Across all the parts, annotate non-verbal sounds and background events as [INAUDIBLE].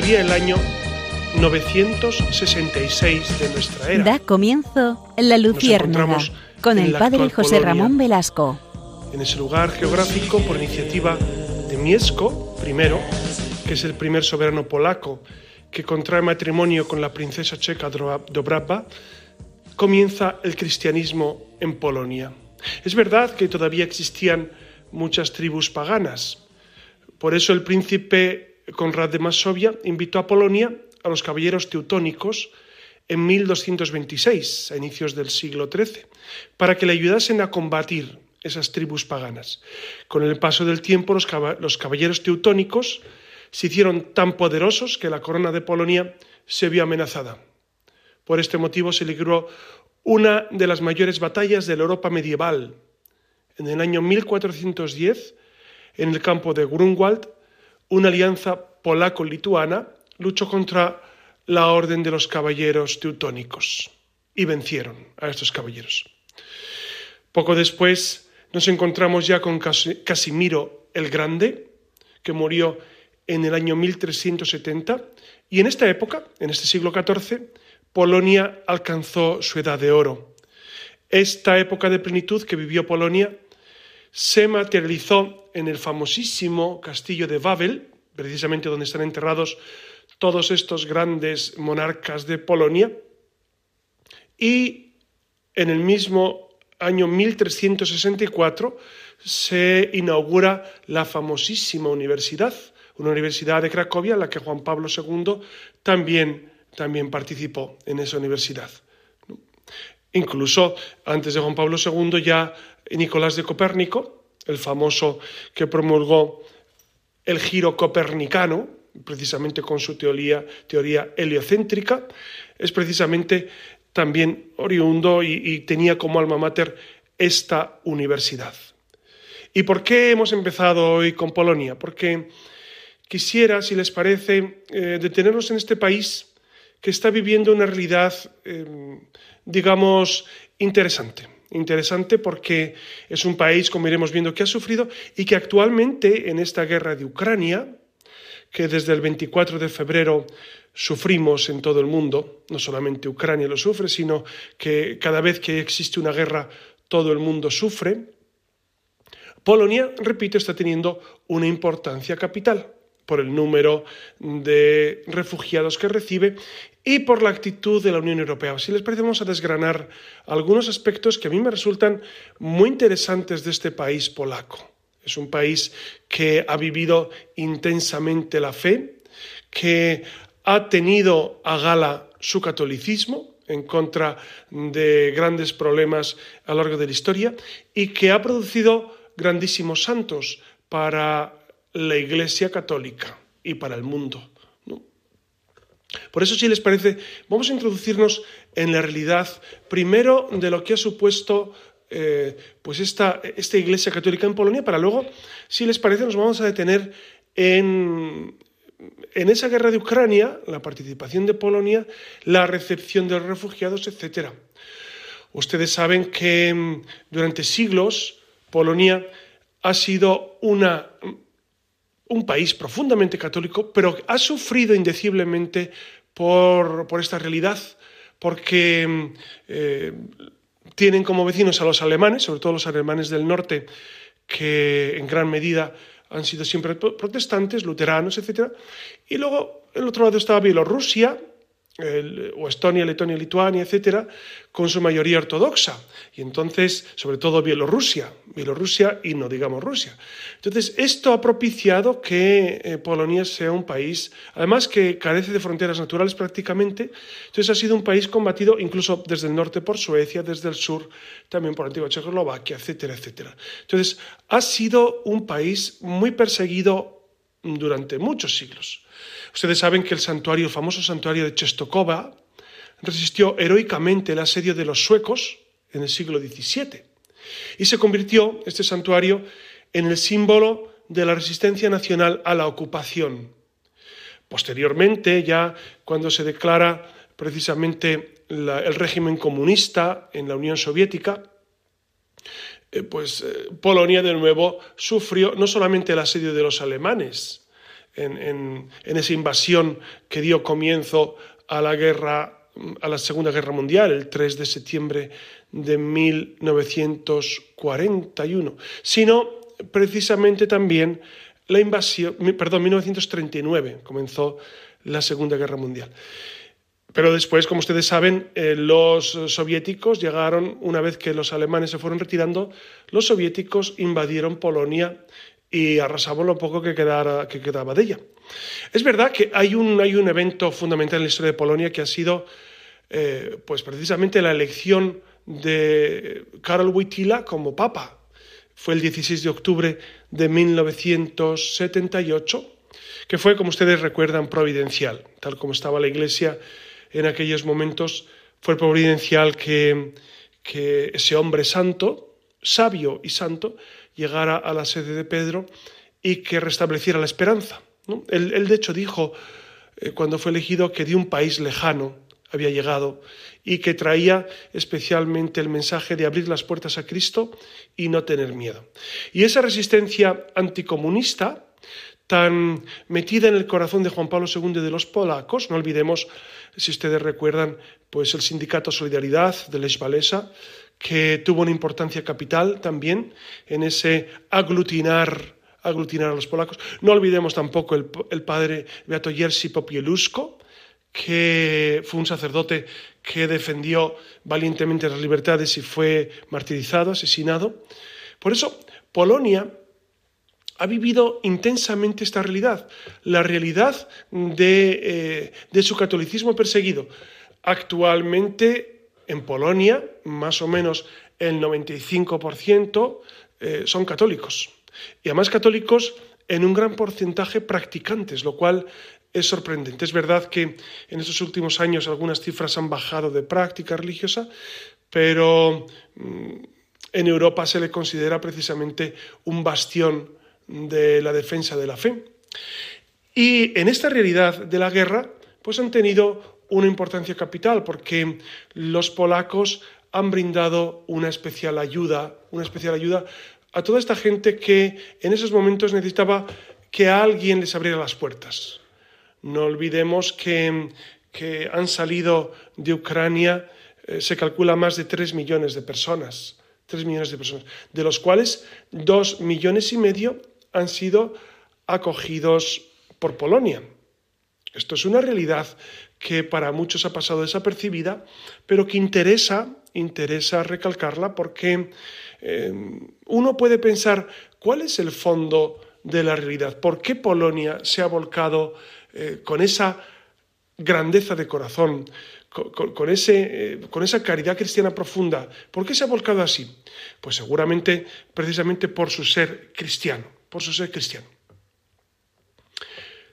Corría el año 966 de nuestra era. Da comienzo La Luciérnaga con el padre José Ramón Velasco. En ese lugar geográfico, por iniciativa de Miesco I, que es el primer soberano polaco que contrae matrimonio con la princesa checa Dobrava, comienza el cristianismo en Polonia. Es verdad que todavía existían muchas tribus paganas. Por eso el príncipe Conrad de Masovia invitó a Polonia a los caballeros teutónicos en 1226, a inicios del siglo XIII, para que le ayudasen a combatir esas tribus paganas. Con el paso del tiempo, los, caballeros teutónicos se hicieron tan poderosos que la corona de Polonia se vio amenazada. Por este motivo se libró una de las mayores batallas de la Europa medieval. En el año 1410, en el campo de Grunwald, una alianza polaco-lituana luchó contra la orden de los caballeros teutónicos y vencieron a estos caballeros. Poco después nos encontramos ya con Casimiro el Grande, que murió en el año 1370, y en esta época, en este siglo XIV, Polonia alcanzó su edad de oro. Esta época de plenitud que vivió Polonia se materializó en el famosísimo castillo de Babel, precisamente donde están enterrados todos estos grandes monarcas de Polonia, y en el mismo año 1364 se inaugura la famosísima universidad, una universidad de Cracovia, en la que Juan Pablo II también, también participó en esa universidad. Incluso antes de Juan Pablo II ya Nicolás de Copérnico, el famoso que promulgó el giro copernicano, precisamente con su teoría, teoría heliocéntrica, es precisamente también oriundo y, tenía como alma mater esta universidad. ¿Y por qué hemos empezado hoy con Polonia? Porque quisiera, si les parece, eh, detenernos en este país que está viviendo una realidad, eh, digamos, interesante. Interesante porque es un país, como iremos viendo, que ha sufrido y que actualmente en esta guerra de Ucrania, que desde el 24 de febrero sufrimos en todo el mundo, no solamente Ucrania lo sufre, sino que cada vez que existe una guerra todo el mundo sufre, Polonia, repito, está teniendo una importancia capital por el número de refugiados que recibe y por la actitud de la Unión Europea. Si les parece, vamos a desgranar algunos aspectos que a mí me resultan muy interesantes de este país polaco. Es un país que ha vivido intensamente la fe, que ha tenido a gala su catolicismo en contra de grandes problemas a lo largo de la historia y que ha producido grandísimos santos para la Iglesia Católica y para el mundo. Por eso, si les parece, vamos a introducirnos en la realidad primero de lo que ha supuesto eh, pues esta, esta, Iglesia Católica en Polonia, para luego, si les parece, nos vamos a detener en, en esa guerra de Ucrania, la participación de Polonia, la recepción de los refugiados, etc. Ustedes saben que mm, durante siglos Polonia ha sido una un país profundamente católico, pero ha sufrido indeciblemente por, esta realidad, porque eh, tienen como vecinos a los alemanes, sobre todo los alemanes del norte, que en gran medida han sido siempre protestantes, luteranos, etc. Y luego, el otro lado estaba Bielorrusia, o Estonia, Letonia, Lituania, etcétera, con su mayoría ortodoxa. Y entonces, sobre todo Bielorrusia, Bielorrusia y no digamos Rusia. Entonces, esto ha propiciado que eh, Polonia sea un país, además que carece de fronteras naturales prácticamente, entonces ha sido un país combatido incluso desde el norte por Suecia, desde el sur también por antigua Checoslovaquia, etcétera, etcétera. Entonces, ha sido un país muy perseguido durante muchos siglos. Ustedes saben que el santuario, el famoso santuario de Chestokova, resistió heroicamente el asedio de los suecos en el siglo XVII y se convirtió este santuario en el símbolo de la resistencia nacional a la ocupación. Posteriormente, ya cuando se declara precisamente el régimen comunista en la Unión Soviética, eh, pues eh, Polonia de nuevo sufrió no solamente el asedio de los alemanes, en, esa invasión que dio comienzo a la guerra, a la Segunda Guerra Mundial, el 3 de septiembre de 1941, sino precisamente también la invasión, perdón, 1939 comenzó la Segunda Guerra Mundial. Pero después, como ustedes saben, eh, los soviéticos llegaron, una vez que los alemanes se fueron retirando, los soviéticos invadieron Polonia y arrasaban lo poco que, que quedaba de ella. Es verdad que hay un, hay un evento fundamental en la historia de Polonia que ha sido eh, pues precisamente la elección de Karol Wojtyla como papa. Fue el 16 de octubre de 1978, que fue, como ustedes recuerdan, providencial, tal como estaba la Iglesia en aquellos momentos, fue providencial que, que ese hombre santo, sabio y santo, llegara a la sede de Pedro y que restableciera la esperanza. Él, de hecho dijo, eh, cuando fue elegido, que de un país lejano había llegado y que traía especialmente el mensaje de abrir las puertas a Cristo y no tener miedo. Y esa resistencia anticomunista, tan metida en el corazón de Juan Pablo II de los polacos, no olvidemos, si ustedes recuerdan, pues el sindicato Solidaridad de Lech Walesa, que tuvo una importancia capital también en ese aglutinar aglutinar a los polacos. No olvidemos tampoco el, padre Beato Jerzy Popielusko, que fue un sacerdote que defendió valientemente las libertades y fue martirizado, asesinado. Por eso, Polonia ha vivido intensamente esta realidad, la realidad de, eh, su catolicismo perseguido. Actualmente, en Polonia, más o menos el 95% eh, son católicos. Y además católicos en un gran porcentaje practicantes, lo cual es sorprendente. Es verdad que en estos últimos años algunas cifras han bajado de práctica religiosa, pero mm, en Europa se le considera precisamente un bastión de la defensa de la fe. Y en esta realidad de la guerra, pues han tenido una importancia capital, porque los polacos han brindado una especial ayuda, una especial ayuda a toda esta gente que en esos momentos necesitaba que alguien les abriera las puertas. No olvidemos que, han salido de Ucrania, eh, se calcula más de tres millones de personas, tres millones de personas, de los cuales dos millones y medio han sido acogidos por Polonia. Esto es una realidad que para muchos ha pasado desapercibida, pero que interesa, interesa recalcarla porque eh, uno puede pensar cuál es el fondo de la realidad, por qué Polonia se ha volcado eh, con esa grandeza de corazón, con, ese, eh, con, esa caridad cristiana profunda. ¿Por qué se ha volcado así? Pues seguramente precisamente por su ser cristiano, por su ser cristiano.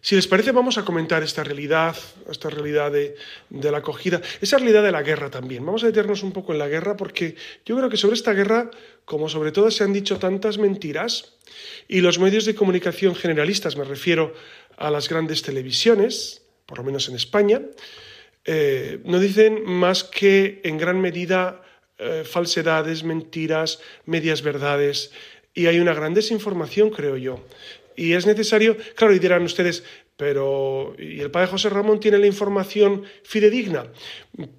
Si les parece, vamos a comentar esta realidad, esta realidad de, la acogida, esa realidad de la guerra también. Vamos a detenernos un poco en la guerra porque yo creo que sobre esta guerra, como sobre todo se han dicho tantas mentiras, y los medios de comunicación generalistas, me refiero a las grandes televisiones, por lo menos en España, eh, no dicen más que en gran medida eh, falsedades, mentiras, medias verdades, y hay una gran desinformación, creo yo. Y es necesario, claro, y dirán ustedes, pero ¿y el padre José Ramón tiene la información fidedigna?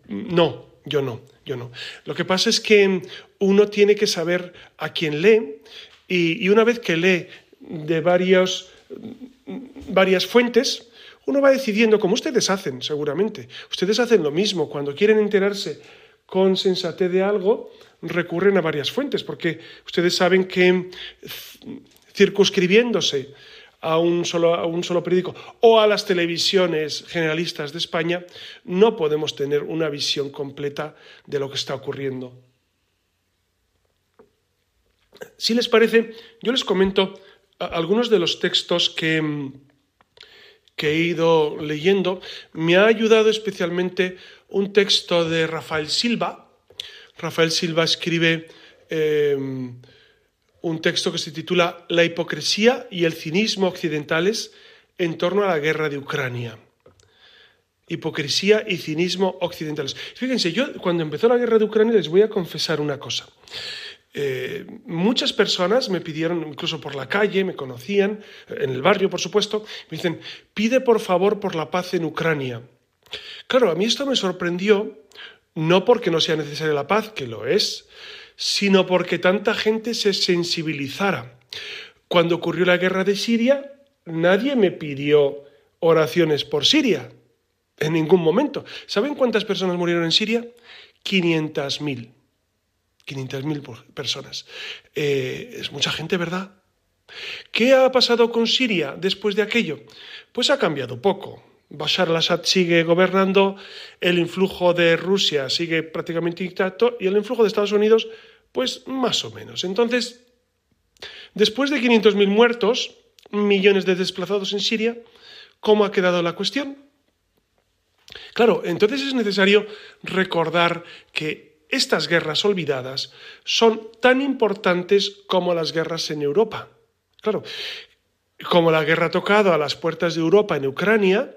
No, yo no, yo no. Lo que pasa es que uno tiene que saber a quién lee y, una vez que lee de varios, varias fuentes, uno va decidiendo, como ustedes hacen seguramente. Ustedes hacen lo mismo, cuando quieren enterarse con sensatez de algo, recurren a varias fuentes, porque ustedes saben que circunscribiéndose a un, solo, a un solo periódico o a las televisiones generalistas de España, no podemos tener una visión completa de lo que está ocurriendo. Si les parece, yo les comento algunos de los textos que, que he ido leyendo. Me ha ayudado especialmente un texto de Rafael Silva. Rafael Silva escribe eh, un texto que se titula La hipocresía y el cinismo occidentales en torno a la guerra de Ucrania. Hipocresía y cinismo occidentales. Fíjense, yo cuando empezó la guerra de Ucrania les voy a confesar una cosa. eh, muchas personas me pidieron, incluso por la calle, me conocían, en el barrio, por supuesto, me dicen, pide por favor por la paz en Ucrania. Claro, a mí esto me sorprendió, no porque no sea necesaria la paz, que lo es, sino porque tanta gente se sensibilizara. Cuando ocurrió la guerra de Siria, nadie me pidió oraciones por Siria, en ningún momento. ¿Saben cuántas personas murieron en Siria? 500.000. 500.000 personas. Eh, es mucha gente, ¿verdad? ¿Qué ha pasado con Siria después de aquello? Pues ha cambiado poco. Bashar al-Assad sigue gobernando, el influjo de Rusia sigue prácticamente intacto y el influjo de Estados Unidos, pues más o menos. Entonces, después de 500.000 muertos, millones de desplazados en Siria, ¿cómo ha quedado la cuestión? Claro, entonces es necesario recordar que estas guerras olvidadas son tan importantes como las guerras en Europa. Claro, como la guerra tocado a las puertas de Europa en Ucrania,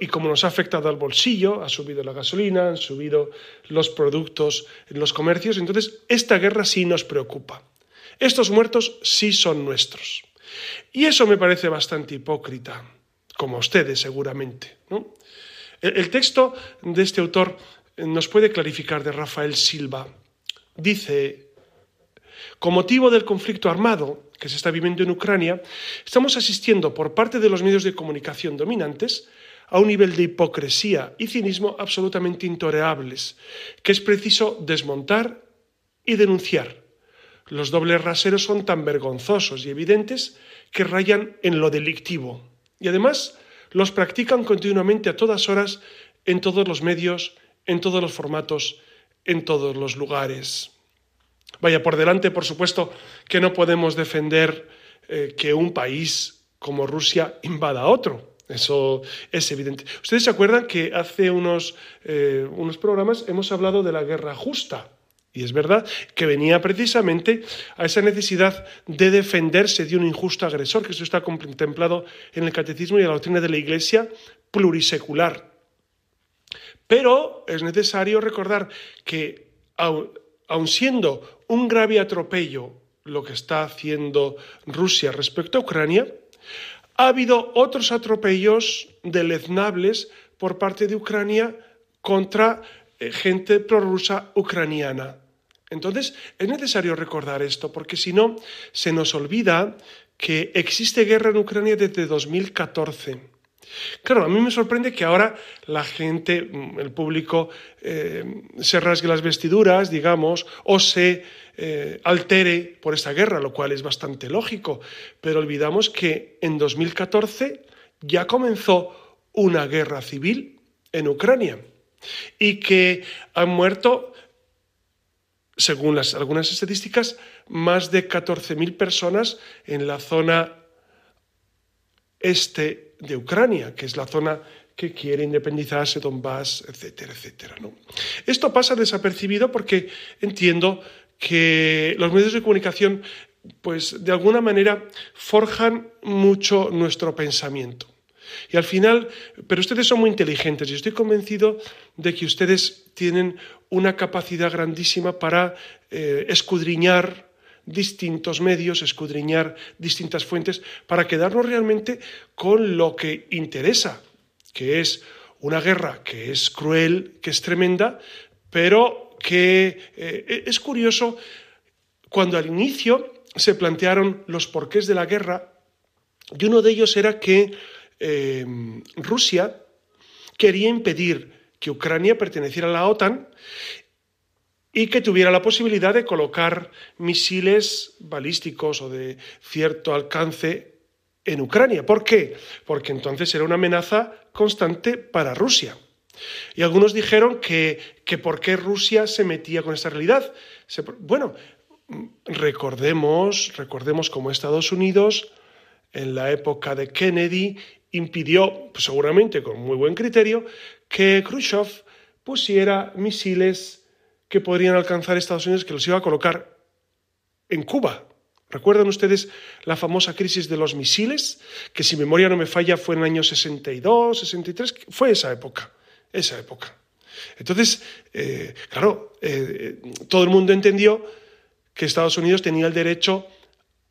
y como nos ha afectado al bolsillo, ha subido la gasolina, han subido los productos en los comercios, entonces esta guerra sí nos preocupa. Estos muertos sí son nuestros. Y eso me parece bastante hipócrita, como a ustedes seguramente. El, texto de este autor nos puede clarificar de Rafael Silva. Dice, con motivo del conflicto armado que se está viviendo en Ucrania, estamos asistiendo por parte de los medios de comunicación dominantes a un nivel de hipocresía y cinismo absolutamente intolerables, que es preciso desmontar y denunciar. Los dobles raseros son tan vergonzosos y evidentes que rayan en lo delictivo. Y además los practican continuamente a todas horas, en todos los medios, en todos los formatos, en todos los lugares. Vaya por delante, por supuesto, que no podemos defender eh, que un país como Rusia invada a otro. Eso es evidente. Ustedes se acuerdan que hace unos, eh, unos programas hemos hablado de la guerra justa. Y es verdad que venía precisamente a esa necesidad de defenderse de un injusto agresor, que eso está contemplado en el catecismo y en la doctrina de la Iglesia plurisecular. Pero es necesario recordar que, aun siendo un grave atropello lo que está haciendo Rusia respecto a Ucrania, ha habido otros atropellos deleznables por parte de Ucrania contra eh, gente prorrusa ucraniana. Entonces, es necesario recordar esto, porque si no, se nos olvida que existe guerra en Ucrania desde 2014. Claro, a mí me sorprende que ahora la gente, mm, el público, eh, se rasgue las vestiduras, digamos, o se eh, altere por esta guerra, lo cual es bastante lógico. Pero olvidamos que en 2014 ya comenzó una guerra civil en Ucrania y que han muerto según algunas estadísticas, más de 14.000 personas en la zona este de Ucrania, que es la zona que quiere independizarse, Donbass, etcétera, etcétera. ¿no? Esto pasa desapercibido porque entiendo que los medios de comunicación, pues de alguna manera, forjan mucho nuestro pensamiento. Y al final, pero ustedes son muy inteligentes y estoy convencido de que ustedes tienen una capacidad grandísima para eh, escudriñar distintos medios, escudriñar distintas fuentes, para quedarnos realmente con lo que interesa, que es una guerra que es cruel, que es tremenda, pero que eh, es curioso cuando al inicio se plantearon los porqués de la guerra, y uno de ellos era que eh, Rusia quería impedir que Ucrania perteneciera a la OTAN y que tuviera la posibilidad de colocar misiles balísticos o de cierto alcance en Ucrania. ¿Por qué? Porque entonces era una amenaza constante para Rusia. Y algunos dijeron que, que por qué Rusia se metía con esta realidad. bueno, recordemos, recordemos cómo Estados Unidos, en la época de Kennedy, impidió, seguramente con muy buen criterio, que Khrushchev pusiera misiles que podrían alcanzar Estados Unidos, que los iba a colocar en Cuba. ¿Recuerdan ustedes la famosa crisis de los misiles? Que si memoria no me falla fue en el año 62, 63, fue esa época, esa época. Entonces, eh, claro, eh, todo el mundo entendió que Estados Unidos tenía el derecho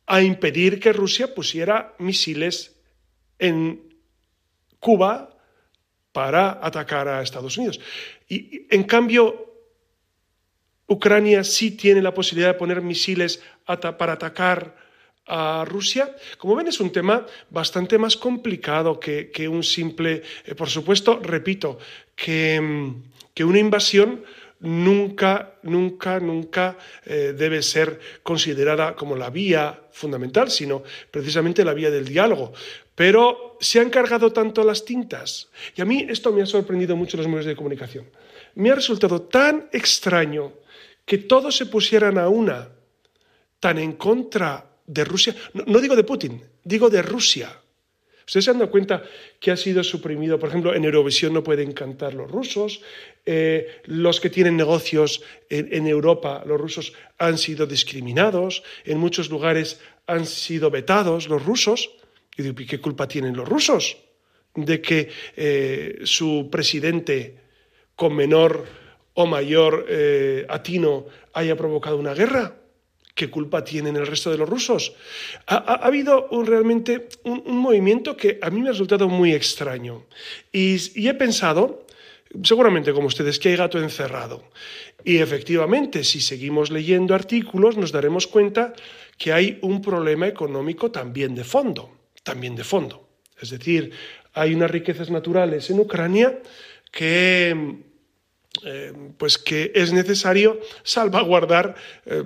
a impedir que Rusia pusiera misiles en Cuba para atacar a Estados Unidos. Y en cambio, Ucrania sí tiene la posibilidad de poner misiles para atacar a Rusia. Como ven, es un tema bastante más complicado que, un simple, eh, por supuesto, repito, que, que una invasión nunca, nunca, nunca eh, debe ser considerada como la vía fundamental, sino precisamente la vía del diálogo. Pero se han cargado tanto las tintas. Y a mí esto me ha sorprendido mucho en los medios de comunicación. Me ha resultado tan extraño que todos se pusieran a una tan en contra de Rusia. no digo de Putin, digo de Rusia Ustedes se han dado cuenta que ha sido suprimido, por ejemplo, en Eurovisión no pueden cantar los rusos, eh, los que tienen negocios en, Europa, los rusos, han sido discriminados, en muchos lugares han sido vetados los rusos. Y digo, ¿qué culpa tienen los rusos de que eh, su presidente con menor o mayor eh, atino haya provocado una guerra? ¿Qué culpa tienen el resto de los rusos? Ha, habido realmente un, movimiento que a mí me ha resultado muy extraño. Y, he pensado, seguramente como ustedes, que hay gato encerrado. Y efectivamente, si seguimos leyendo artículos, nos daremos cuenta que hay un problema económico también de fondo, también de fondo. Es decir, hay unas riquezas naturales en Ucrania que, eh, pues que es necesario salvaguardar eh,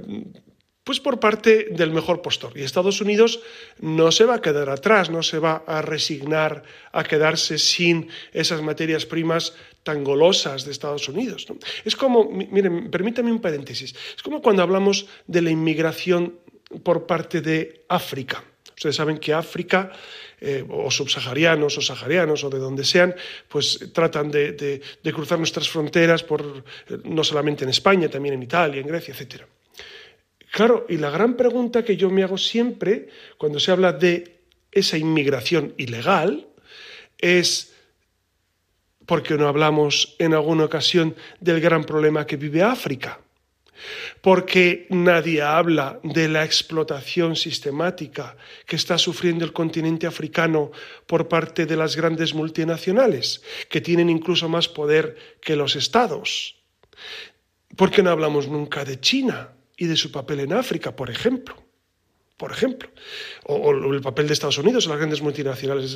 pues por parte del mejor postor. Y Estados Unidos no se va a quedar atrás, no se va a resignar a quedarse sin esas materias primas tan golosas de Estados Unidos. Es como, miren, permítame un paréntesis, es como cuando hablamos de la inmigración por parte de África. Ustedes saben que África, eh, o subsaharianos o saharianos o de donde sean, pues tratan de, de cruzar nuestras fronteras por, eh, no solamente en España, también en Italia, en Grecia, etcétera. Claro, y la gran pregunta que yo me hago siempre cuando se habla de esa inmigración ilegal es, ¿por qué no hablamos en alguna ocasión del gran problema que vive África? Porque nadie habla de la explotación sistemática que está sufriendo el continente africano por parte de las grandes multinacionales, que tienen incluso más poder que los estados. ¿Por qué no hablamos nunca de China? y de su papel en África, por ejemplo. Por ejemplo, o, el papel de Estados Unidos o las grandes multinacionales.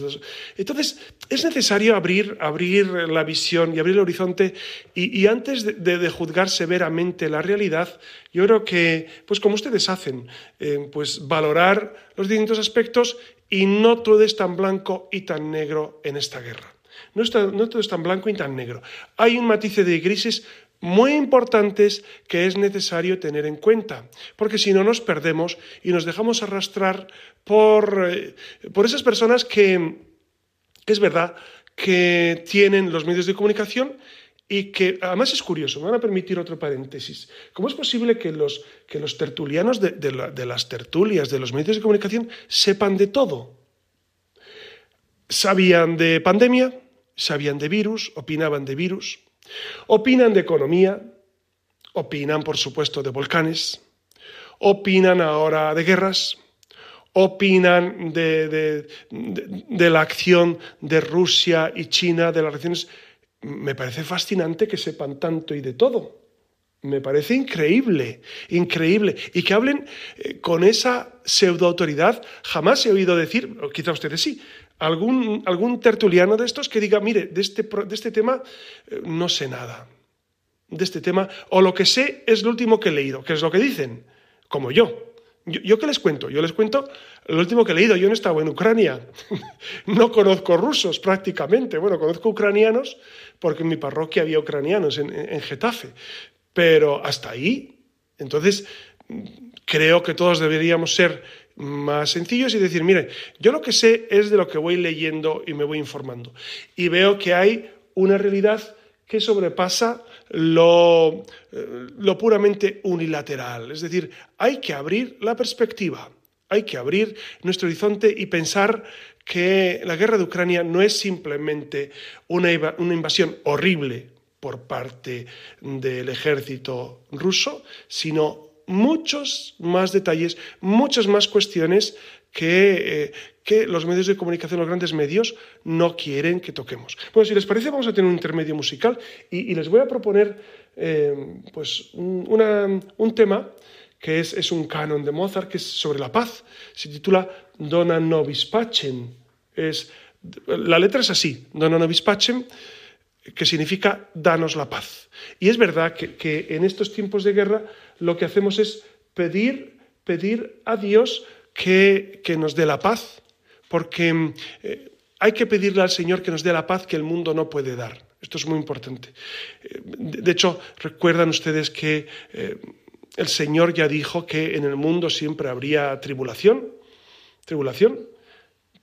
Entonces, es necesario abrir, abrir la visión y abrir el horizonte y, antes de, juzgar severamente la realidad, yo creo que, pues como ustedes hacen, eh, pues valorar los distintos aspectos y no todo es tan blanco y tan negro en esta guerra. No, no todo es tan blanco y tan negro. Hay un matiz de crisis muy importantes que es necesario tener en cuenta, porque si no nos perdemos y nos dejamos arrastrar por, eh, por esas personas que, es verdad, que tienen los medios de comunicación y que además es curioso, me van a permitir otro paréntesis. ¿Cómo es posible que los, que los tertulianos de, de las tertulias, de los medios de comunicación, sepan de todo? Sabían de pandemia, sabían de virus, opinaban de virus, Opinan de economía, opinan, por supuesto, de volcanes, opinan ahora de guerras, opinan de, la acción de Rusia y China, de las relaciones. Me parece fascinante que sepan tanto y de todo. Me parece increíble, increíble. Y que hablen eh, con esa pseudoautoridad. Jamás he oído decir, quizá ustedes sí, algún, algún tertuliano de estos que diga, mire, de este, de este tema eh, no sé nada. De este tema, o lo que sé es lo último que he leído, que es lo que dicen, como yo. Yo, qué les cuento? Yo les cuento lo último que he leído. Yo no estaba en Ucrania. [LAUGHS] no conozco rusos prácticamente. Bueno, conozco ucranianos porque en mi parroquia había ucranianos en, en Getafe. Pero hasta ahí. Entonces, creo que todos deberíamos ser más sencillos y decir, mire, yo lo que sé es de lo que voy leyendo y me voy informando. Y veo que hay una realidad que sobrepasa lo, eh, lo puramente unilateral. Es decir, hay que abrir la perspectiva, hay que abrir nuestro horizonte y pensar que la guerra de Ucrania no es simplemente una, una invasión horrible por parte del ejército ruso, sino muchos más detalles, muchas más cuestiones que, eh, que, los medios de comunicación, los grandes medios, no quieren que toquemos. Bueno, si les parece, vamos a tener un intermedio musical y, les voy a proponer eh, pues, un tema que es, es, un canon de Mozart, que es sobre la paz. Se titula Dona Nobis Pacem. Es, la letra es así, Dona Nobis Pacem, que significa danos la paz. Y es verdad que, en estos tiempos de guerra lo que hacemos es pedir, pedir a Dios que, nos dé la paz, porque eh, hay que pedirle al Señor que nos dé la paz que el mundo no puede dar. Esto es muy importante. Eh, de hecho, recuerdan ustedes que eh, el Señor ya dijo que en el mundo siempre habría tribulación, tribulación,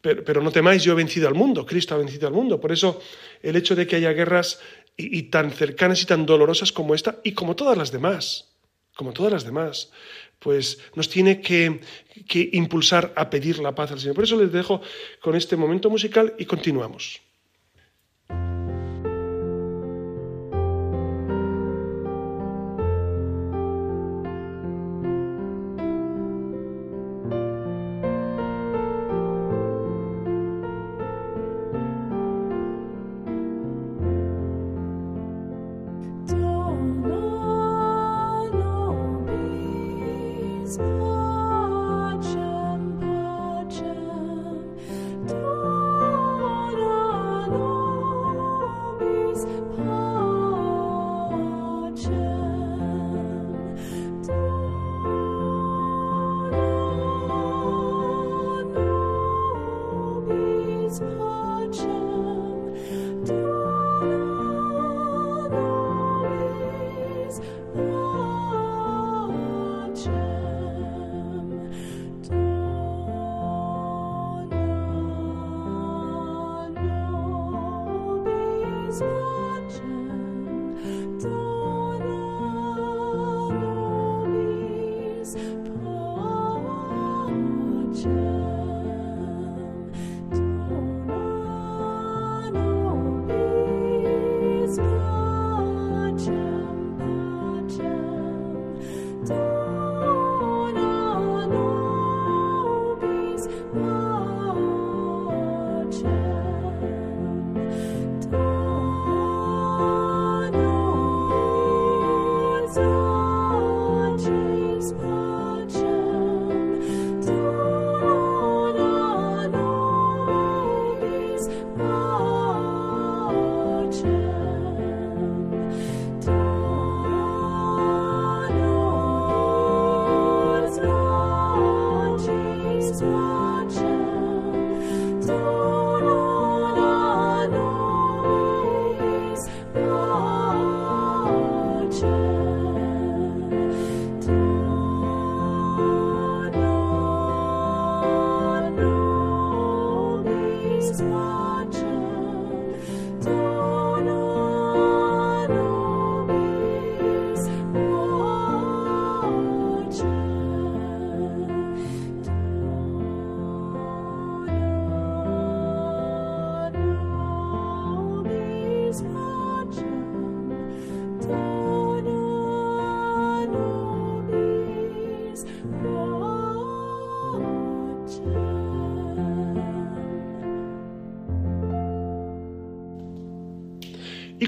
pero, no temáis, yo he vencido al mundo, Cristo ha vencido al mundo. Por eso el hecho de que haya guerras y, tan cercanas y tan dolorosas como esta, y como todas las demás, como todas las demás, pues nos tiene que, que impulsar a pedir la paz al Señor. Por eso les dejo con este momento musical y continuamos.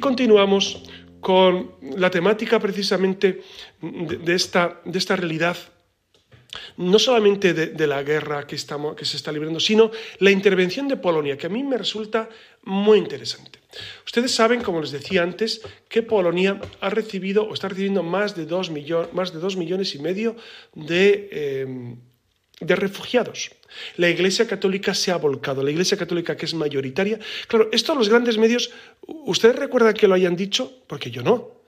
Continuamos con la temática precisamente de, esta, de esta realidad no solamente de, la guerra que, estamos, que se está librando, sino la intervención de Polonia, que a mí me resulta muy interesante. Ustedes saben, como les decía antes, que Polonia ha recibido o está recibiendo más de dos, más de dos millones y medio de, eh, de refugiados. La Iglesia Católica se ha volcado, la Iglesia Católica que es mayoritaria. Claro, esto los grandes medios, ¿ustedes recuerdan que lo hayan dicho? Porque yo no.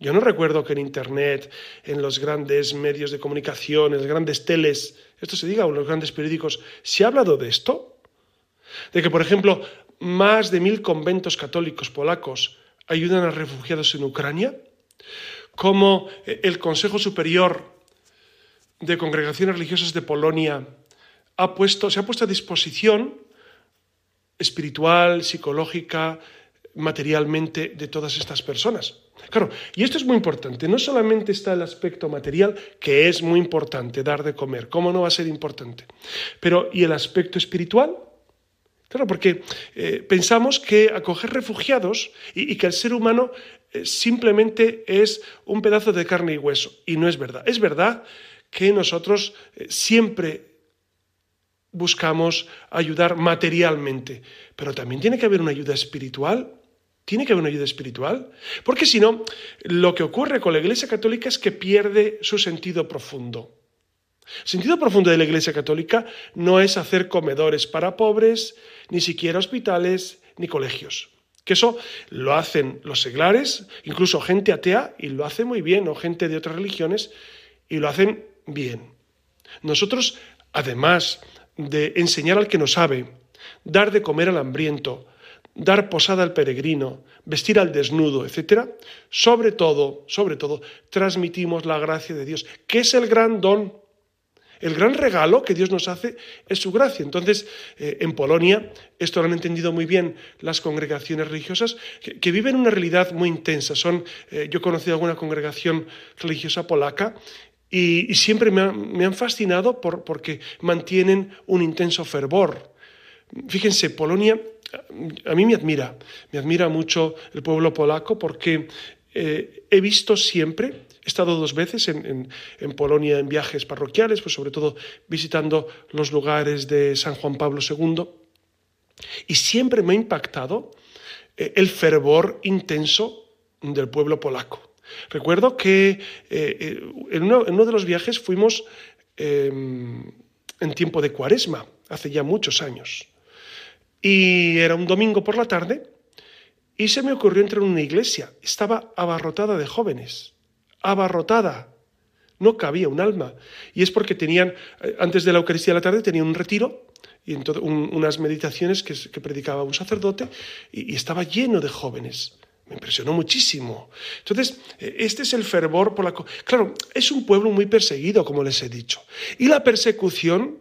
Yo no recuerdo que en Internet, en los grandes medios de comunicación, en las grandes teles, esto se diga, o en los grandes periódicos, ¿se ha hablado de esto? De que, por ejemplo, más de mil conventos católicos polacos ayudan a refugiados en Ucrania, como el Consejo Superior de Congregaciones Religiosas de Polonia puesto, se ha puesto a disposición espiritual, psicológica, materialmente de todas estas personas. Claro, y esto es muy importante. No solamente está el aspecto material, que es muy importante, dar de comer. ¿Cómo no va a ser importante? Pero, ¿y el aspecto espiritual? Claro, porque eh, pensamos que acoger refugiados y, que el ser humano eh, simplemente es un pedazo de carne y hueso. Y no es verdad. Es verdad que nosotros eh, siempre buscamos ayudar materialmente, pero también tiene que haber una ayuda espiritual. Tiene que haber una ayuda espiritual, porque si no, lo que ocurre con la Iglesia Católica es que pierde su sentido profundo. El sentido profundo de la Iglesia Católica no es hacer comedores para pobres, ni siquiera hospitales, ni colegios. Que eso lo hacen los seglares, incluso gente atea, y lo hace muy bien, o gente de otras religiones, y lo hacen bien. Nosotros, además de enseñar al que no sabe, dar de comer al hambriento, dar posada al peregrino, vestir al desnudo, etc., sobre todo, sobre todo, transmitimos la gracia de Dios, que es el gran don. El gran regalo que Dios nos hace es su gracia. Entonces, eh, en Polonia, esto lo han entendido muy bien las congregaciones religiosas, que, viven una realidad muy intensa. Son, eh, yo he conocido alguna congregación religiosa polaca y, siempre me, han fascinado porque mantienen un intenso fervor. Fíjense, Polonia a mí me admira, me admira mucho el pueblo polaco porque eh, he visto siempre, he estado dos veces en, Polonia en viajes parroquiales, pues sobre todo visitando los lugares de San Juan Pablo II, y siempre me ha impactado eh, el fervor intenso del pueblo polaco. Recuerdo que eh, en, uno, de los viajes fuimos em, en tiempo de cuaresma, hace ya muchos años. Y era un domingo por la tarde y se me ocurrió entrar en una iglesia. Estaba abarrotada de jóvenes, abarrotada. No cabía un alma. Y es porque tenían, eh, antes de la Eucaristía de la tarde, tenían un retiro y unas meditaciones que, predicaba un sacerdote y, estaba lleno de jóvenes. Impresionó muchísimo. Entonces, eh, este es el fervor por la... Claro, es un pueblo muy perseguido, como les he dicho. Y la persecución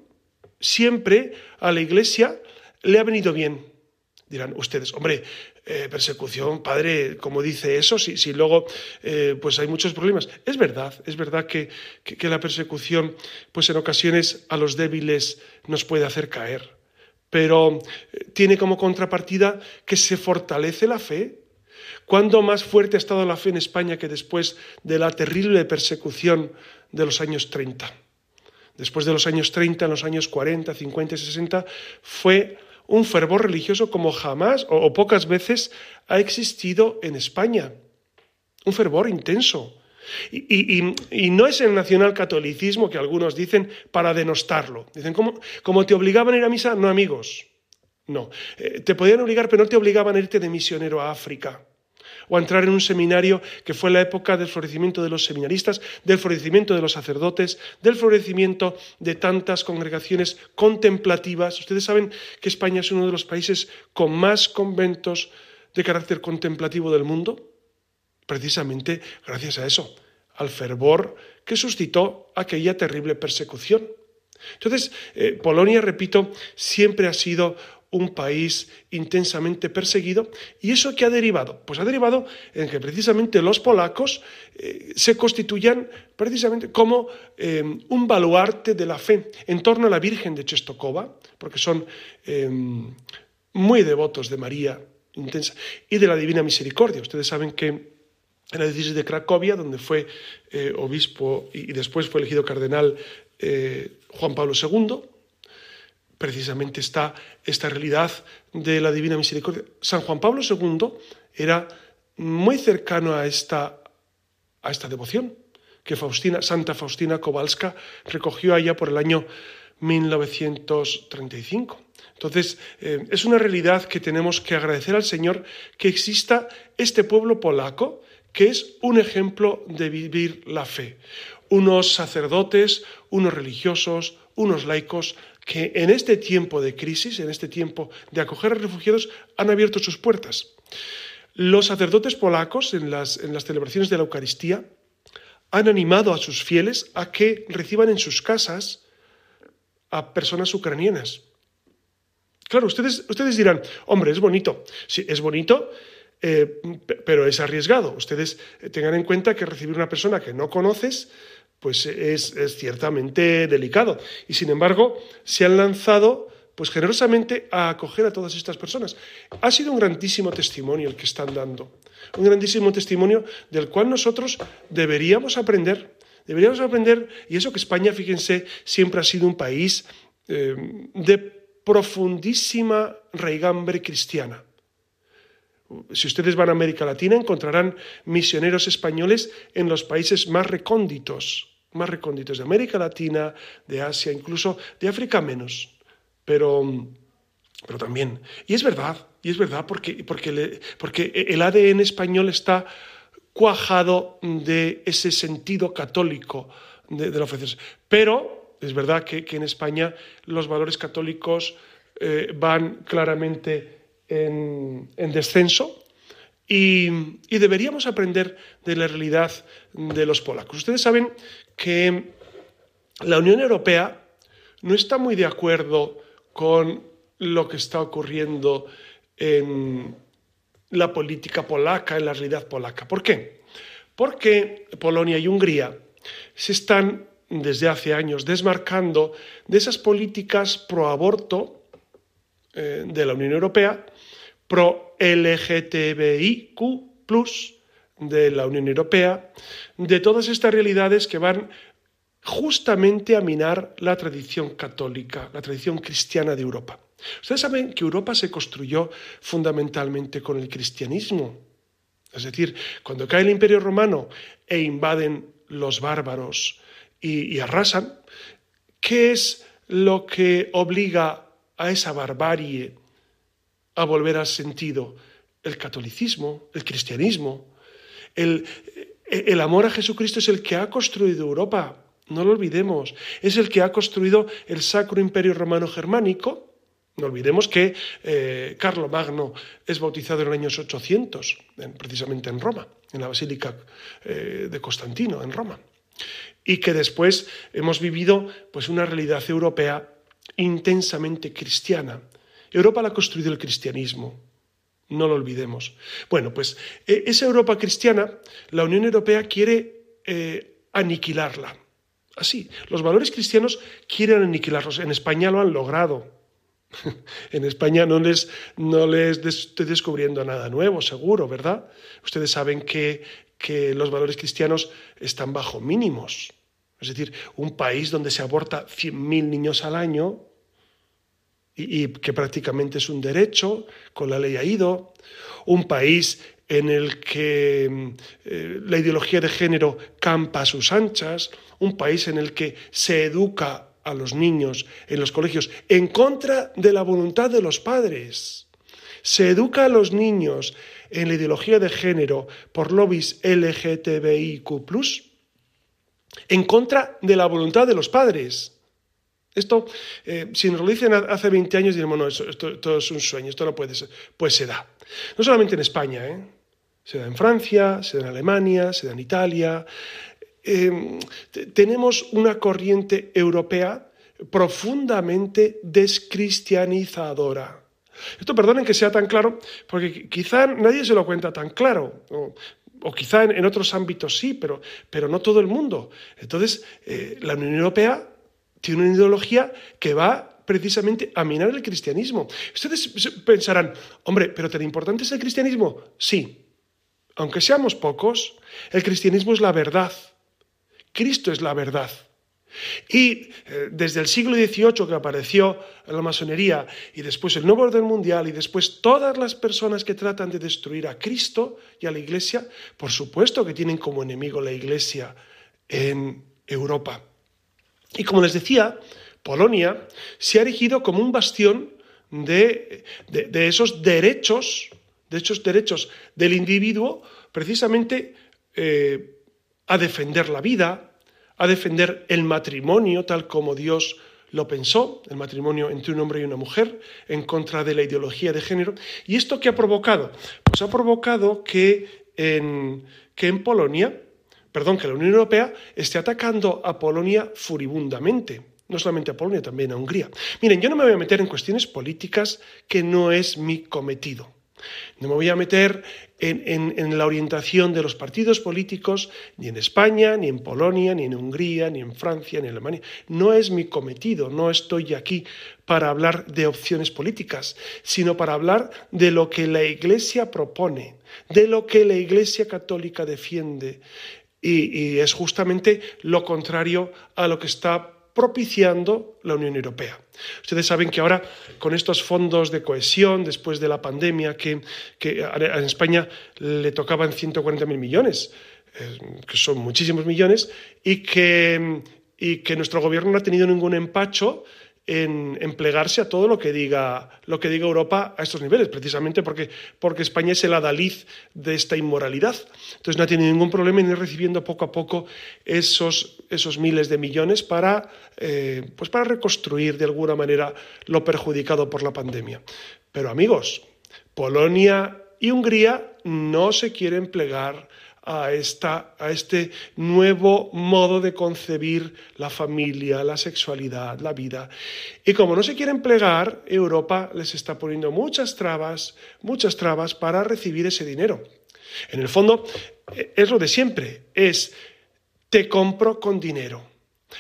siempre a la iglesia le ha venido bien. Dirán ustedes, hombre, eh, persecución, padre, como dice eso, si, si luego eh, pues hay muchos problemas. Es verdad, es verdad que, que, la persecución, pues en ocasiones a los débiles nos puede hacer caer, pero tiene como contrapartida que se fortalece la fe. ¿Cuándo más fuerte ha estado la fe en España que después de la terrible persecución de los años 30? Después de los años 30, en los años 40, 50 y 60, fue un fervor religioso como jamás o, pocas veces ha existido en España. Un fervor intenso. Y, no es el nacionalcatolicismo que algunos dicen para denostarlo. Dicen, ¿cómo, como te obligaban a ir a misa? No, amigos. No. Eh, te podían obligar, pero no te obligaban a irte de misionero a África o a entrar en un seminario que fue la época del florecimiento de los seminaristas, del florecimiento de los sacerdotes, del florecimiento de tantas congregaciones contemplativas. Ustedes saben que España es uno de los países con más conventos de carácter contemplativo del mundo, precisamente gracias a eso, al fervor que suscitó aquella terrible persecución. Entonces, eh, Polonia, repito, siempre ha sido un país intensamente perseguido. ¿Y eso qué ha derivado? Pues ha derivado en que precisamente los polacos eh, se constituyan precisamente como eh, un baluarte de la fe en torno a la Virgen de Chestokova, porque son eh, muy devotos de María intensa y de la Divina Misericordia. Ustedes saben que en la diócesis de Cracovia, donde fue obispo y después fue elegido cardenal Juan Pablo II, precisamente está esta realidad de la Divina Misericordia. San Juan Pablo II era muy cercano a esta, a esta devoción que Faustina, Santa Faustina Kowalska recogió allá por el año 1935. Entonces, eh, es una realidad que tenemos que agradecer al Señor que exista este pueblo polaco que es un ejemplo de vivir la fe. Unos sacerdotes, unos religiosos, unos laicos que en este tiempo de crisis, en este tiempo de acoger a refugiados, han abierto sus puertas. Los sacerdotes polacos en las, en las celebraciones de la Eucaristía han animado a sus fieles a que reciban en sus casas a personas ucranianas. Claro, ustedes, ustedes dirán, hombre, es bonito. Sí, es bonito eh, pero es arriesgado. Ustedes tengan en cuenta que recibir una persona que no conoces pues es, ciertamente delicado. Y sin embargo, se han lanzado pues generosamente a acoger a todas estas personas. Ha sido un grandísimo testimonio el que están dando, un grandísimo testimonio del cual nosotros deberíamos aprender, deberíamos aprender, y eso que España, fíjense, siempre ha sido un país eh, de profundísima raigambre cristiana. Si ustedes van a América Latina encontrarán misioneros españoles en los países más recónditos, más recónditos de América Latina, de Asia, incluso de África menos. Pero, pero también, y es verdad, y es verdad porque, porque, porque el ADN español está cuajado de ese sentido católico de, la fe. Pero es verdad que, en España los valores católicos eh, van claramente en, descenso y, deberíamos aprender de la realidad de los polacos. Ustedes saben que la Unión Europea no está muy de acuerdo con lo que está ocurriendo en la política polaca, en la realidad polaca. ¿Por qué? Porque Polonia y Hungría se están desde hace años desmarcando de esas políticas pro aborto eh, de la Unión Europea, pro LGTBIQ de la Unión Europea, de todas estas realidades que van justamente a minar la tradición católica, la tradición cristiana de Europa. Ustedes saben que Europa se construyó fundamentalmente con el cristianismo. Es decir, cuando cae el imperio romano e invaden los bárbaros y, y arrasan, ¿qué es lo que obliga a esa barbarie a volver al sentido? El catolicismo, el cristianismo, el, el amor a Jesucristo es el que ha construido Europa. No lo olvidemos. Es el que ha construido el Sacro Imperio Romano Germánico. No olvidemos que eh, Carlo Magno es bautizado en los años 800, precisamente en Roma, en la Basílica eh, de Constantino, en Roma. Y que después hemos vivido pues, una realidad europea intensamente cristiana. Europa la ha construido el cristianismo, no lo olvidemos. Bueno, pues e, esa Europa cristiana, la Unión Europea quiere eh, aniquilarla. Así, los valores cristianos quieren aniquilarlos. En España lo han logrado. [LAUGHS] en España no les, no les estoy descubriendo nada nuevo, seguro, ¿verdad? Ustedes saben que, que los valores cristianos están bajo mínimos. Es decir, un país donde se aborta 100.000 niños al año, y, que prácticamente es un derecho, con la ley ha ido, un país en el que eh, la ideología de género campa a sus anchas, un país en el que se educa a los niños en los colegios en contra de la voluntad de los padres. Se educa a los niños en la ideología de género por lobbies LGTBIQ, en contra de la voluntad de los padres. Esto, eh, si nos lo dicen hace 20 años, diremos, no, esto, es un sueño, esto no puede ser. Pues se da. No solamente en España, ¿eh? se da en Francia, se da en Alemania, se da en Italia. Em, tenemos una corriente europea profundamente descristianizadora. Esto, perdonen que sea tan claro, porque quizá nadie se lo cuenta tan claro, o, quizá en, otros ámbitos sí, pero, pero no todo el mundo. Entonces, eh, la Unión Europea tiene una ideología que va precisamente a minar el cristianismo. Ustedes pensarán, hombre, pero tan importante es el cristianismo. Sí, aunque seamos pocos, el cristianismo es la verdad. Cristo es la verdad. Y eh, desde el siglo XVIII que apareció la masonería y después el nuevo orden mundial y después todas las personas que tratan de destruir a Cristo y a la Iglesia, por supuesto que tienen como enemigo la Iglesia en Europa. Y como les decía, Polonia se ha erigido como un bastión de, esos derechos, de esos derechos del individuo, precisamente eh, a defender la vida, a defender el matrimonio tal como Dios lo pensó, el matrimonio entre un hombre y una mujer, en contra de la ideología de género. ¿Y esto qué ha provocado? Pues ha provocado que en, que en Polonia perdón, que la Unión Europea esté atacando a Polonia furibundamente. No solamente a Polonia, también a Hungría. Miren, yo no me voy a meter en cuestiones políticas que no es mi cometido. No me voy a meter en, la orientación de los partidos políticos, ni en España, ni en Polonia, ni en Hungría, ni en Francia, ni en Alemania. No es mi cometido, no estoy aquí para hablar de opciones políticas, sino para hablar de lo que la Iglesia propone, de lo que la Iglesia católica defiende. Y es justamente lo contrario a lo que está propiciando la Unión Europea. Ustedes saben que ahora con estos fondos de cohesión, después de la pandemia, que, en España le tocaban 140.000 millones, eh, que son muchísimos millones, y que, y que nuestro gobierno no ha tenido ningún empacho en, plegarse a todo lo que diga lo que diga Europa a estos niveles, precisamente porque, porque España es el adalid de esta inmoralidad. Entonces no tenido ningún problema en ir recibiendo poco a poco esos, esos miles de millones para, eh, pues para reconstruir de alguna manera lo perjudicado por la pandemia. Pero amigos, Polonia y Hungría no se quieren plegar a, esta, a este nuevo modo de concebir la familia, la sexualidad, la vida. Y como no se quieren plegar, Europa les está poniendo muchas trabas, muchas trabas para recibir ese dinero. En el fondo, eh, es lo de siempre, es te compro con dinero.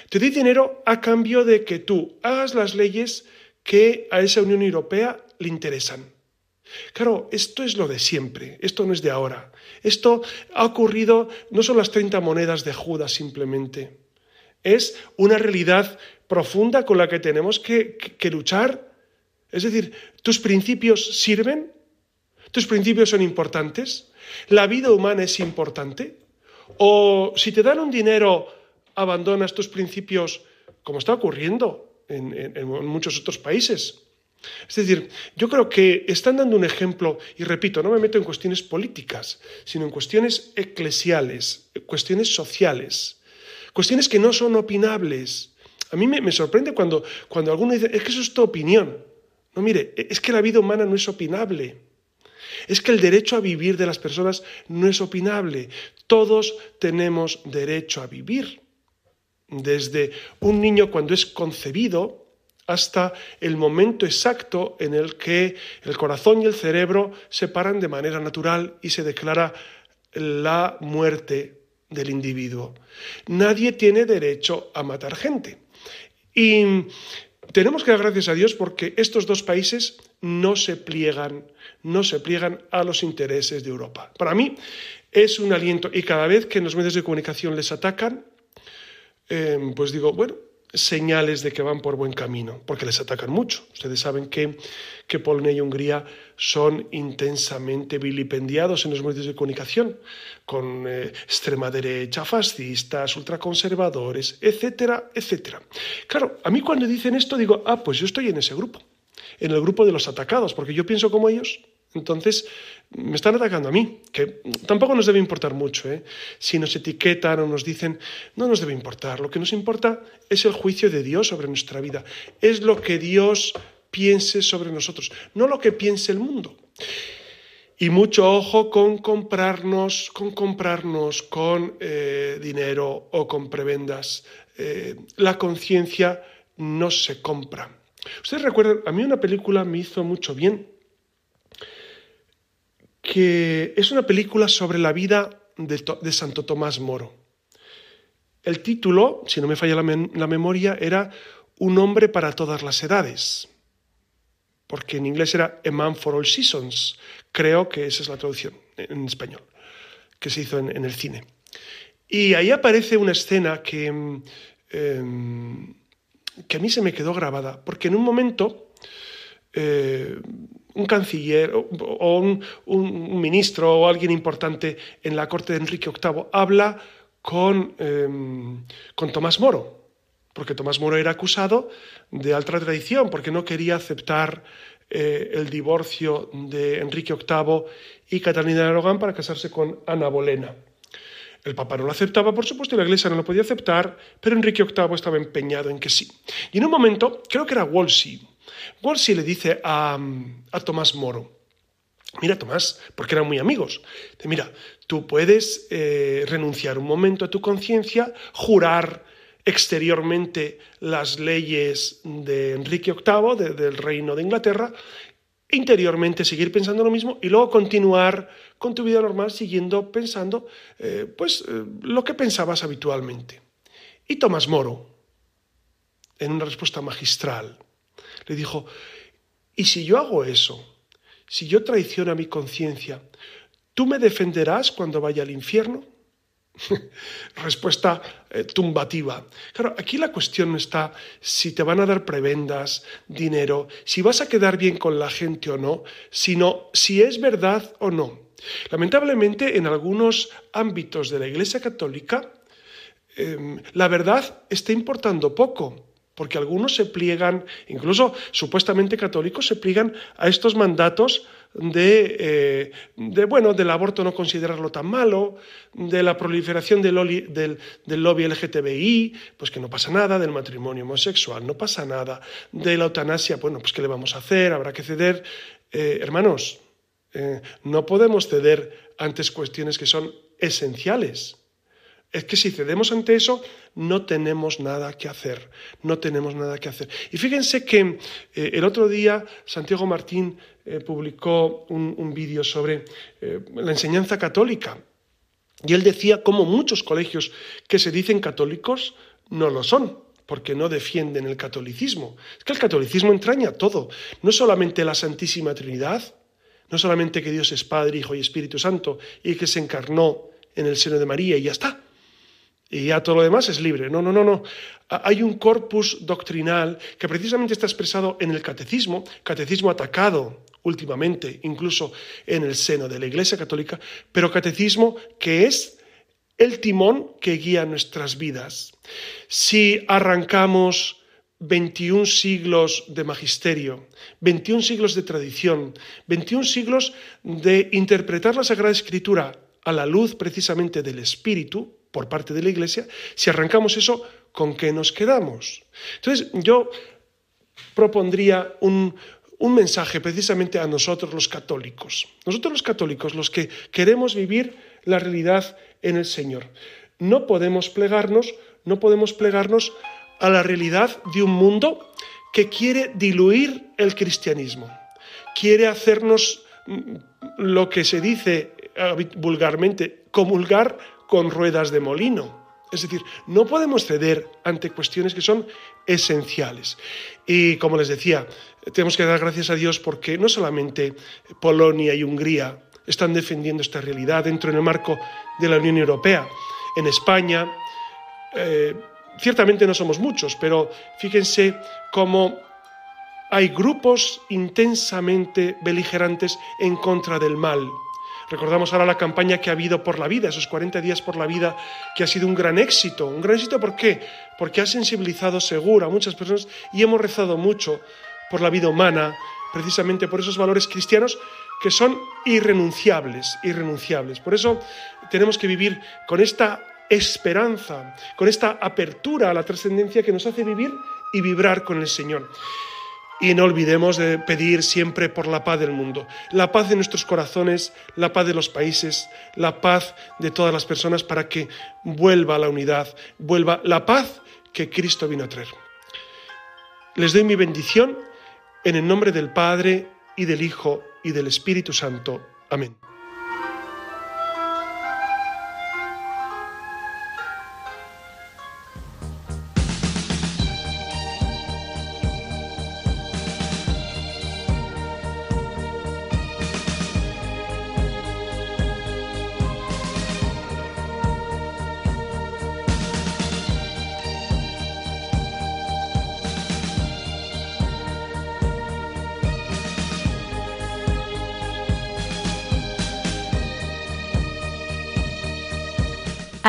Te doy dinero a cambio de que tú hagas las leyes que a esa Unión Europea le interesan. Claro, esto es lo de siempre, esto no es de ahora. Esto ha ocurrido, no son las 30 monedas de Judas simplemente, es una realidad profunda con la que tenemos que, luchar. Es decir, ¿tus principios sirven? ¿Tus principios son importantes? ¿La vida humana es importante? ¿O si te dan un dinero, abandonas tus principios, como está ocurriendo en muchos otros países? Es decir, yo creo que están dando un ejemplo, y repito, no me meto en cuestiones políticas, sino en cuestiones eclesiales, cuestiones sociales, cuestiones que no son opinables. A mí me, sorprende cuando, cuando alguno dice, es que eso es tu opinión. No, mire, es que la vida humana no es opinable. Es que el derecho a vivir de las personas no es opinable. Todos tenemos derecho a vivir. Desde un niño cuando es concebido, hasta el momento exacto en el que el corazón y el cerebro se paran de manera natural y se declara la muerte del individuo. Nadie tiene derecho a matar gente. Y tenemos que dar gracias a Dios porque estos dos países no se pliegan, no se pliegan a los intereses de Europa. Para mí es un aliento y cada vez que en los medios de comunicación les atacan, eh, pues digo, bueno, señales de que van por buen camino, porque les atacan mucho. Ustedes saben que, que Polonia y Hungría son intensamente vilipendiados en los medios de comunicación, con eh, extrema derecha, fascistas, ultraconservadores, etcétera, etcétera. Claro, a mí cuando dicen esto digo, ah, pues yo estoy en ese grupo, en el grupo de los atacados, porque yo pienso como ellos. Entonces, me están atacando a mí, que tampoco nos debe importar mucho. ¿eh? Si nos etiquetan o nos dicen, no nos debe importar. Lo que nos importa es el juicio de Dios sobre nuestra vida. Es lo que Dios piense sobre nosotros, no lo que piense el mundo. Y mucho ojo con comprarnos, con comprarnos con eh, dinero o con prebendas. Eh, la conciencia no se compra. Ustedes recuerdan, a mí una película me hizo mucho bien que es una película sobre la vida de, Santo Tomás Moro. El título, si no me falla la, memoria, era Un hombre para todas las edades, porque en inglés era A Man for All Seasons. Creo que esa es la traducción en español, que se hizo en, el cine. Y ahí aparece una escena que, em, que a mí se me quedó grabada, porque en un momento eh, un canciller o un, ministro o alguien importante en la corte de Enrique VIII habla con, em, con Tomás Moro, porque Tomás Moro era acusado de alta traición, porque no quería aceptar eh, el divorcio de Enrique VIII y Catalina de Aragón para casarse con Ana Bolena. El Papa no lo aceptaba, por supuesto, y la Iglesia no lo podía aceptar, pero Enrique VIII estaba empeñado en que sí. Y en un momento, creo que era Wolsey, Wolsey le dice a, Tomás Moro, mira Tomás, porque eran muy amigos, mira, tú puedes eh, renunciar un momento a tu conciencia, jurar exteriormente las leyes de Enrique VIII, del reino de Inglaterra, interiormente seguir pensando lo mismo y luego continuar con tu vida normal siguiendo pensando eh, pues eh, lo que pensabas habitualmente. Y Tomás Moro, en una respuesta magistral, le dijo, ¿y si yo hago eso? Si yo traiciono a mi conciencia, ¿tú me defenderás cuando vaya al infierno? [LAUGHS] Respuesta eh, tumbativa. Claro, aquí la cuestión no está si te van a dar prebendas, dinero, si vas a quedar bien con la gente o no, sino si es verdad o no. Lamentablemente, en algunos ámbitos de la Iglesia Católica, em, la verdad está importando poco porque algunos se pliegan, incluso supuestamente católicos, se pliegan a estos mandatos de, eh, bueno, del aborto no considerarlo tan malo, de la proliferación del, lobby LGTBI, pues que no pasa nada, del matrimonio homosexual, no pasa nada, de la eutanasia, bueno, pues ¿qué le vamos a hacer? Habrá que ceder. Eh, hermanos, eh, no podemos ceder ante cuestiones que son esenciales. Es que si cedemos ante eso, no tenemos nada que hacer, no tenemos nada que hacer. Y fíjense que eh, el otro día Santiago Martín eh, publicó un, vídeo sobre eh, la enseñanza católica. Y él decía cómo muchos colegios que se dicen católicos no lo son, porque no defienden el catolicismo. Es que el catolicismo entraña todo, no solamente la Santísima Trinidad, no solamente que Dios es Padre, Hijo y Espíritu Santo y que se encarnó en el seno de María y ya está y ya todo lo demás es libre. No, no, no, no. Hay un corpus doctrinal que precisamente está expresado en el catecismo, catecismo atacado últimamente, incluso en el seno de la Iglesia Católica, pero catecismo que es el timón que guía nuestras vidas. Si arrancamos 21 siglos de magisterio, 21 siglos de tradición, 21 siglos de interpretar la Sagrada Escritura a la luz precisamente del Espíritu, por parte de la Iglesia, si arrancamos eso, ¿con qué nos quedamos? Entonces, yo propondría un, un mensaje precisamente a nosotros los católicos. Nosotros los católicos, los que queremos vivir la realidad en el Señor. No podemos plegarnos, no podemos plegarnos a la realidad de un mundo que quiere diluir el cristianismo, quiere hacernos mm, lo que se dice vulgarmente, comulgar con ruedas de molino. Es decir, no podemos ceder ante cuestiones que son esenciales. Y como les decía, tenemos que dar gracias a Dios porque no solamente Polonia y Hungría están defendiendo esta realidad dentro del marco de la Unión Europea. En España, eh, ciertamente no somos muchos, pero fíjense cómo hay grupos intensamente beligerantes en contra del mal Recordamos ahora la campaña que ha habido por la vida, esos 40 días por la vida, que ha sido un gran éxito. ¿Un gran éxito por qué? Porque ha sensibilizado seguro a muchas personas y hemos rezado mucho por la vida humana, precisamente por esos valores cristianos que son irrenunciables, irrenunciables. Por eso tenemos que vivir con esta esperanza, con esta apertura a la trascendencia que nos hace vivir y vibrar con el Señor. Y no olvidemos de pedir siempre por la paz del mundo, la paz de nuestros corazones, la paz de los países, la paz de todas las personas para que vuelva la unidad, vuelva la paz que Cristo vino a traer. Les doy mi bendición en el nombre del Padre y del Hijo y del Espíritu Santo. Amén.